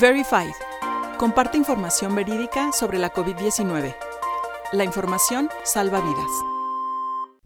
Verified. Comparte información verídica sobre la COVID-19. La información salva vidas.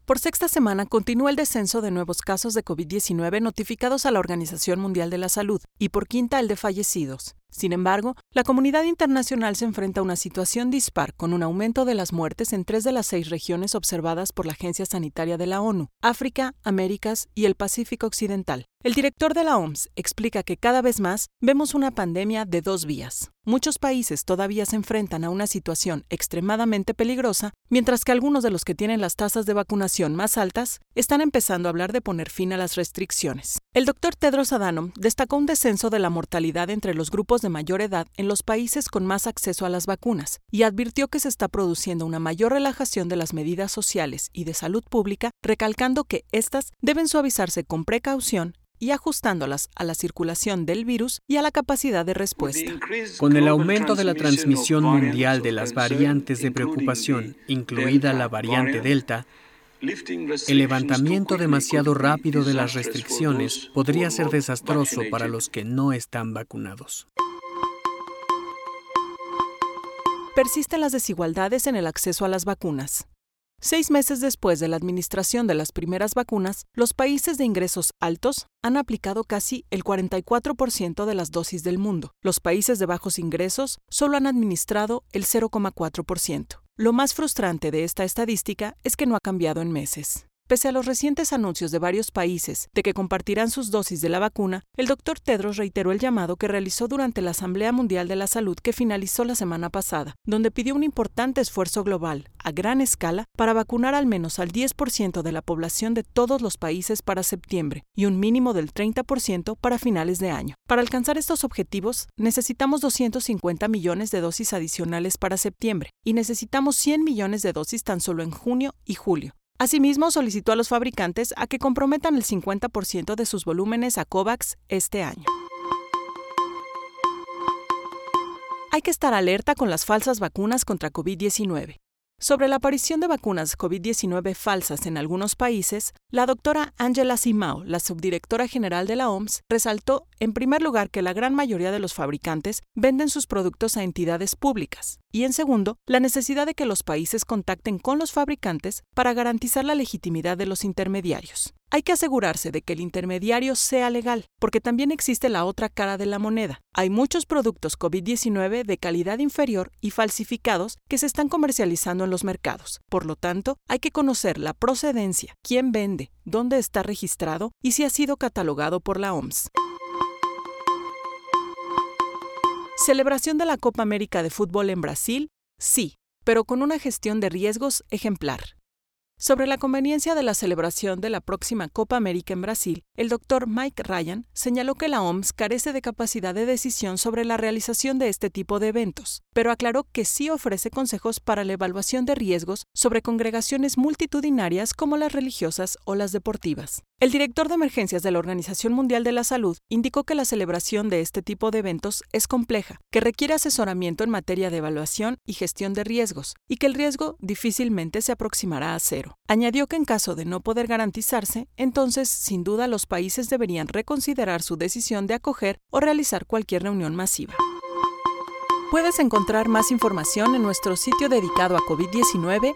Por sexta semana continúa el descenso de nuevos casos de COVID-19 notificados a la Organización Mundial de la Salud y por quinta el de fallecidos. Sin embargo, la comunidad internacional se enfrenta a una situación dispar con un aumento de las muertes en tres de las seis regiones observadas por la Agencia Sanitaria de la ONU, África, Américas y el Pacífico Occidental. El director de la OMS explica que cada vez más vemos una pandemia de dos vías. Muchos países todavía se enfrentan a una situación extremadamente peligrosa, mientras que algunos de los que tienen las tasas de vacunación más altas están empezando a hablar de poner fin a las restricciones. El doctor Tedros Adhanom destacó un descenso de la mortalidad entre los grupos de mayor edad en los países con más acceso a las vacunas y advirtió que se está produciendo una mayor relajación de las medidas sociales y de salud pública, recalcando que éstas deben suavizarse con precaución y ajustándolas a la circulación del virus y a la capacidad de respuesta. Con el aumento de la transmisión mundial de las variantes de preocupación, incluida la variante Delta, el levantamiento demasiado rápido de las restricciones podría ser desastroso para los que no están vacunados. Persisten las desigualdades en el acceso a las vacunas. Seis meses después de la administración de las primeras vacunas, los países de ingresos altos han aplicado casi el 44% de las dosis del mundo. Los países de bajos ingresos solo han administrado el 0,4%. Lo más frustrante de esta estadística es que no ha cambiado en meses. Pese a los recientes anuncios de varios países de que compartirán sus dosis de la vacuna, el doctor Tedros reiteró el llamado que realizó durante la Asamblea Mundial de la Salud que finalizó la semana pasada, donde pidió un importante esfuerzo global, a gran escala, para vacunar al menos al 10% de la población de todos los países para septiembre y un mínimo del 30% para finales de año. Para alcanzar estos objetivos, necesitamos 250 millones de dosis adicionales para septiembre y necesitamos 100 millones de dosis tan solo en junio y julio. Asimismo, solicitó a los fabricantes a que comprometan el 50% de sus volúmenes a COVAX este año. Hay que estar alerta con las falsas vacunas contra COVID-19. Sobre la aparición de vacunas COVID-19 falsas en algunos países, la doctora Angela Simao, la subdirectora general de la OMS, resaltó, en primer lugar, que la gran mayoría de los fabricantes venden sus productos a entidades públicas, y en segundo, la necesidad de que los países contacten con los fabricantes para garantizar la legitimidad de los intermediarios. Hay que asegurarse de que el intermediario sea legal, porque también existe la otra cara de la moneda. Hay muchos productos COVID-19 de calidad inferior y falsificados que se están comercializando en los mercados. Por lo tanto, hay que conocer la procedencia, quién vende, dónde está registrado y si ha sido catalogado por la OMS. ¿Celebración de la Copa América de Fútbol en Brasil? Sí, pero con una gestión de riesgos ejemplar. Sobre la conveniencia de la celebración de la próxima Copa América en Brasil, el doctor Mike Ryan señaló que la OMS carece de capacidad de decisión sobre la realización de este tipo de eventos, pero aclaró que sí ofrece consejos para la evaluación de riesgos sobre congregaciones multitudinarias como las religiosas o las deportivas. El director de emergencias de la Organización Mundial de la Salud indicó que la celebración de este tipo de eventos es compleja, que requiere asesoramiento en materia de evaluación y gestión de riesgos, y que el riesgo difícilmente se aproximará a cero. Añadió que en caso de no poder garantizarse, entonces sin duda los países deberían reconsiderar su decisión de acoger o realizar cualquier reunión masiva. Puedes encontrar más información en nuestro sitio dedicado a COVID-19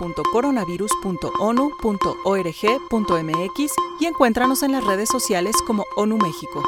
www.coronavirus.onu.org.mx y encuéntranos en las redes sociales como ONU México.